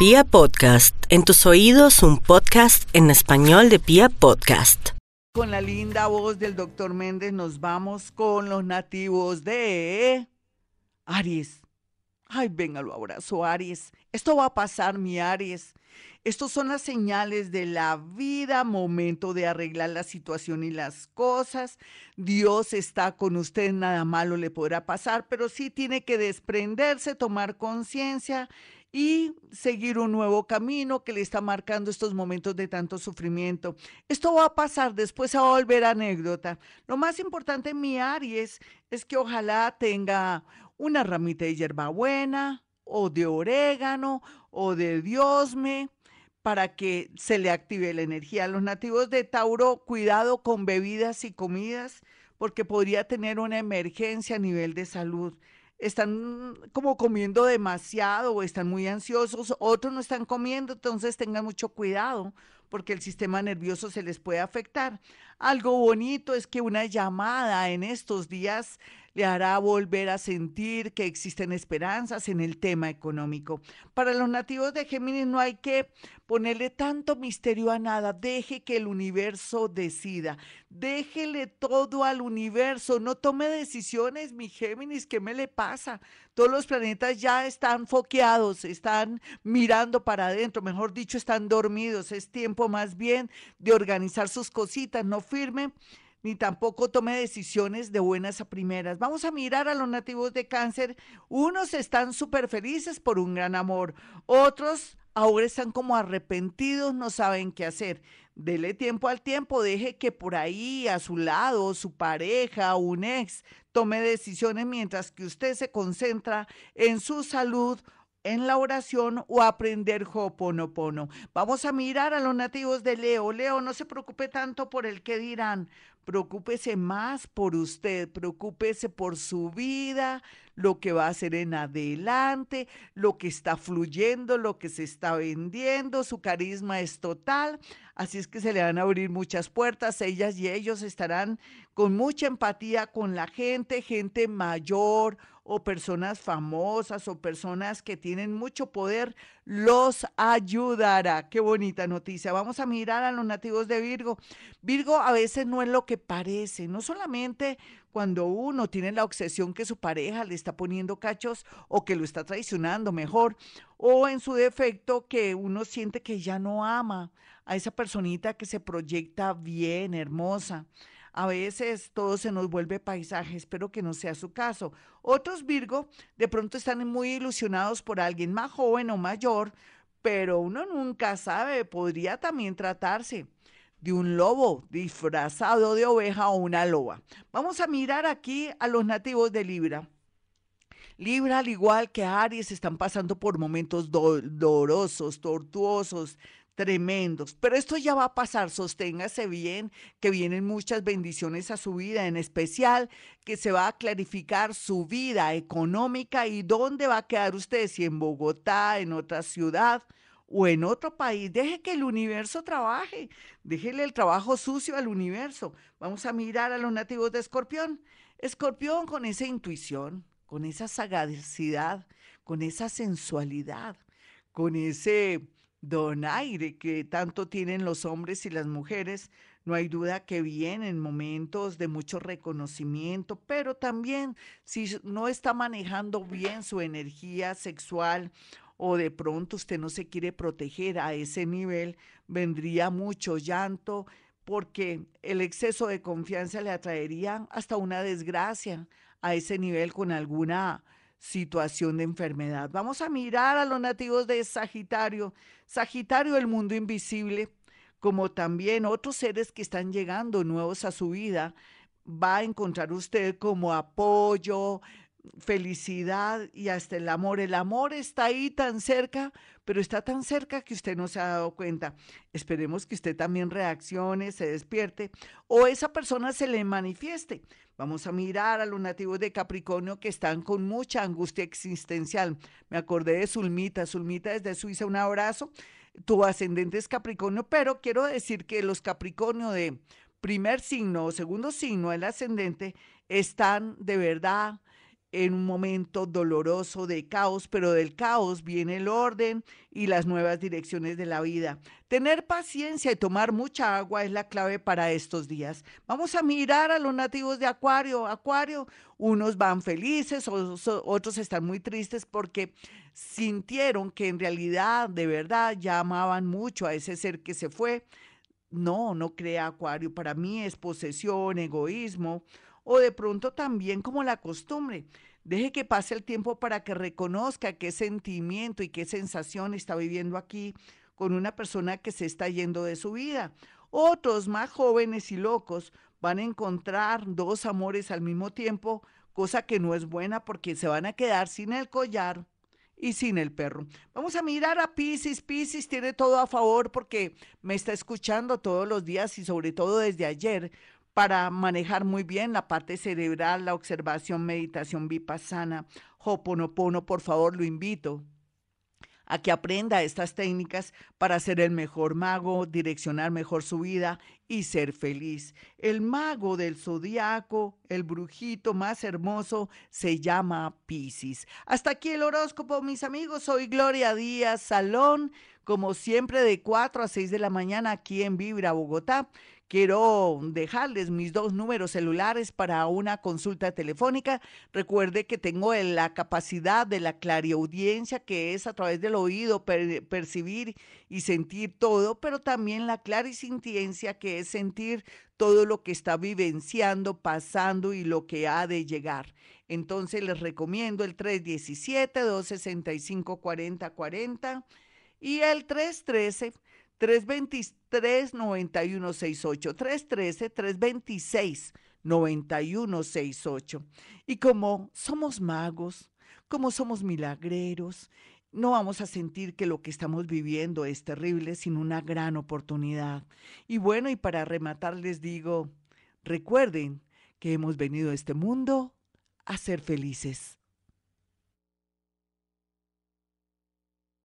Pia Podcast, en tus oídos un podcast en español de Pia Podcast. Con la linda voz del doctor Méndez nos vamos con los nativos de Aries. Ay, venga, lo abrazo, Aries. Esto va a pasar, mi Aries. Estos son las señales de la vida, momento de arreglar la situación y las cosas. Dios está con usted, nada malo le podrá pasar, pero sí tiene que desprenderse, tomar conciencia y seguir un nuevo camino que le está marcando estos momentos de tanto sufrimiento. Esto va a pasar, después a volver anécdota. Lo más importante mi Aries es que ojalá tenga una ramita de hierbabuena o de orégano o de diosme para que se le active la energía. Los nativos de Tauro, cuidado con bebidas y comidas porque podría tener una emergencia a nivel de salud. Están como comiendo demasiado o están muy ansiosos, otros no están comiendo, entonces tengan mucho cuidado porque el sistema nervioso se les puede afectar. Algo bonito es que una llamada en estos días le hará volver a sentir que existen esperanzas en el tema económico. Para los nativos de Géminis no hay que ponerle tanto misterio a nada, deje que el universo decida, déjele todo al universo, no tome decisiones, mi Géminis, ¿qué me le pasa? Todos los planetas ya están foqueados, están mirando para adentro, mejor dicho, están dormidos, es tiempo más bien de organizar sus cositas, no firme ni tampoco tome decisiones de buenas a primeras. Vamos a mirar a los nativos de cáncer. Unos están súper felices por un gran amor, otros ahora están como arrepentidos, no saben qué hacer. Dele tiempo al tiempo, deje que por ahí a su lado su pareja, un ex, tome decisiones mientras que usted se concentra en su salud en la oración o aprender Ho'oponopono. Vamos a mirar a los nativos de Leo. Leo, no se preocupe tanto por el que dirán, preocúpese más por usted, preocúpese por su vida, lo que va a hacer en adelante, lo que está fluyendo, lo que se está vendiendo, su carisma es total, así es que se le van a abrir muchas puertas, ellas y ellos estarán con mucha empatía con la gente, gente mayor o personas famosas o personas que tienen mucho poder, los ayudará. Qué bonita noticia. Vamos a mirar a los nativos de Virgo. Virgo a veces no es lo que parece, no solamente cuando uno tiene la obsesión que su pareja le está poniendo cachos o que lo está traicionando mejor, o en su defecto que uno siente que ya no ama a esa personita que se proyecta bien, hermosa. A veces todo se nos vuelve paisaje, espero que no sea su caso. Otros Virgo de pronto están muy ilusionados por alguien más joven o mayor, pero uno nunca sabe, podría también tratarse de un lobo disfrazado de oveja o una loba. Vamos a mirar aquí a los nativos de Libra. Libra, al igual que Aries, están pasando por momentos dolorosos, tortuosos, tremendos. Pero esto ya va a pasar, sosténgase bien, que vienen muchas bendiciones a su vida, en especial que se va a clarificar su vida económica y dónde va a quedar usted, si en Bogotá, en otra ciudad o en otro país. Deje que el universo trabaje, déjele el trabajo sucio al universo. Vamos a mirar a los nativos de Escorpión. Escorpión con esa intuición, con esa sagacidad, con esa sensualidad, con ese donaire que tanto tienen los hombres y las mujeres, no hay duda que vienen momentos de mucho reconocimiento, pero también si no está manejando bien su energía sexual o de pronto usted no se quiere proteger a ese nivel, vendría mucho llanto porque el exceso de confianza le atraería hasta una desgracia a ese nivel con alguna situación de enfermedad. Vamos a mirar a los nativos de Sagitario. Sagitario, el mundo invisible, como también otros seres que están llegando nuevos a su vida, va a encontrar usted como apoyo, felicidad y hasta el amor. El amor está ahí tan cerca, pero está tan cerca que usted no se ha dado cuenta. Esperemos que usted también reaccione, se despierte o esa persona se le manifieste. Vamos a mirar a los nativos de Capricornio que están con mucha angustia existencial. Me acordé de Zulmita. Zulmita desde Suiza, un abrazo. Tu ascendente es Capricornio, pero quiero decir que los Capricornio de primer signo o segundo signo, el ascendente, están de verdad en un momento doloroso de caos, pero del caos viene el orden y las nuevas direcciones de la vida. Tener paciencia y tomar mucha agua es la clave para estos días. Vamos a mirar a los nativos de Acuario. Acuario, unos van felices, otros están muy tristes porque sintieron que en realidad, de verdad, ya amaban mucho a ese ser que se fue. No, no crea Acuario. Para mí es posesión, egoísmo o de pronto también como la costumbre. Deje que pase el tiempo para que reconozca qué sentimiento y qué sensación está viviendo aquí con una persona que se está yendo de su vida. Otros más jóvenes y locos van a encontrar dos amores al mismo tiempo, cosa que no es buena porque se van a quedar sin el collar y sin el perro. Vamos a mirar a Pisces. Pisces tiene todo a favor porque me está escuchando todos los días y sobre todo desde ayer para manejar muy bien la parte cerebral, la observación, meditación vipassana, hoponopono, por favor, lo invito a que aprenda estas técnicas para ser el mejor mago, direccionar mejor su vida y ser feliz. El mago del zodiaco, el brujito más hermoso, se llama Piscis. Hasta aquí el horóscopo, mis amigos. Soy Gloria Díaz Salón, como siempre de 4 a 6 de la mañana aquí en Vibra, Bogotá. Quiero dejarles mis dos números celulares para una consulta telefónica. Recuerde que tengo la capacidad de la clariaudiencia, que es a través del oído percibir y sentir todo, pero también la clarisintiencia, que es sentir todo lo que está vivenciando, pasando y lo que ha de llegar. Entonces les recomiendo el 317-265-4040 y el 313. 323-9168, 313-326-9168. Y como somos magos, como somos milagreros, no vamos a sentir que lo que estamos viviendo es terrible, sino una gran oportunidad. Y bueno, y para rematar les digo, recuerden que hemos venido a este mundo a ser felices.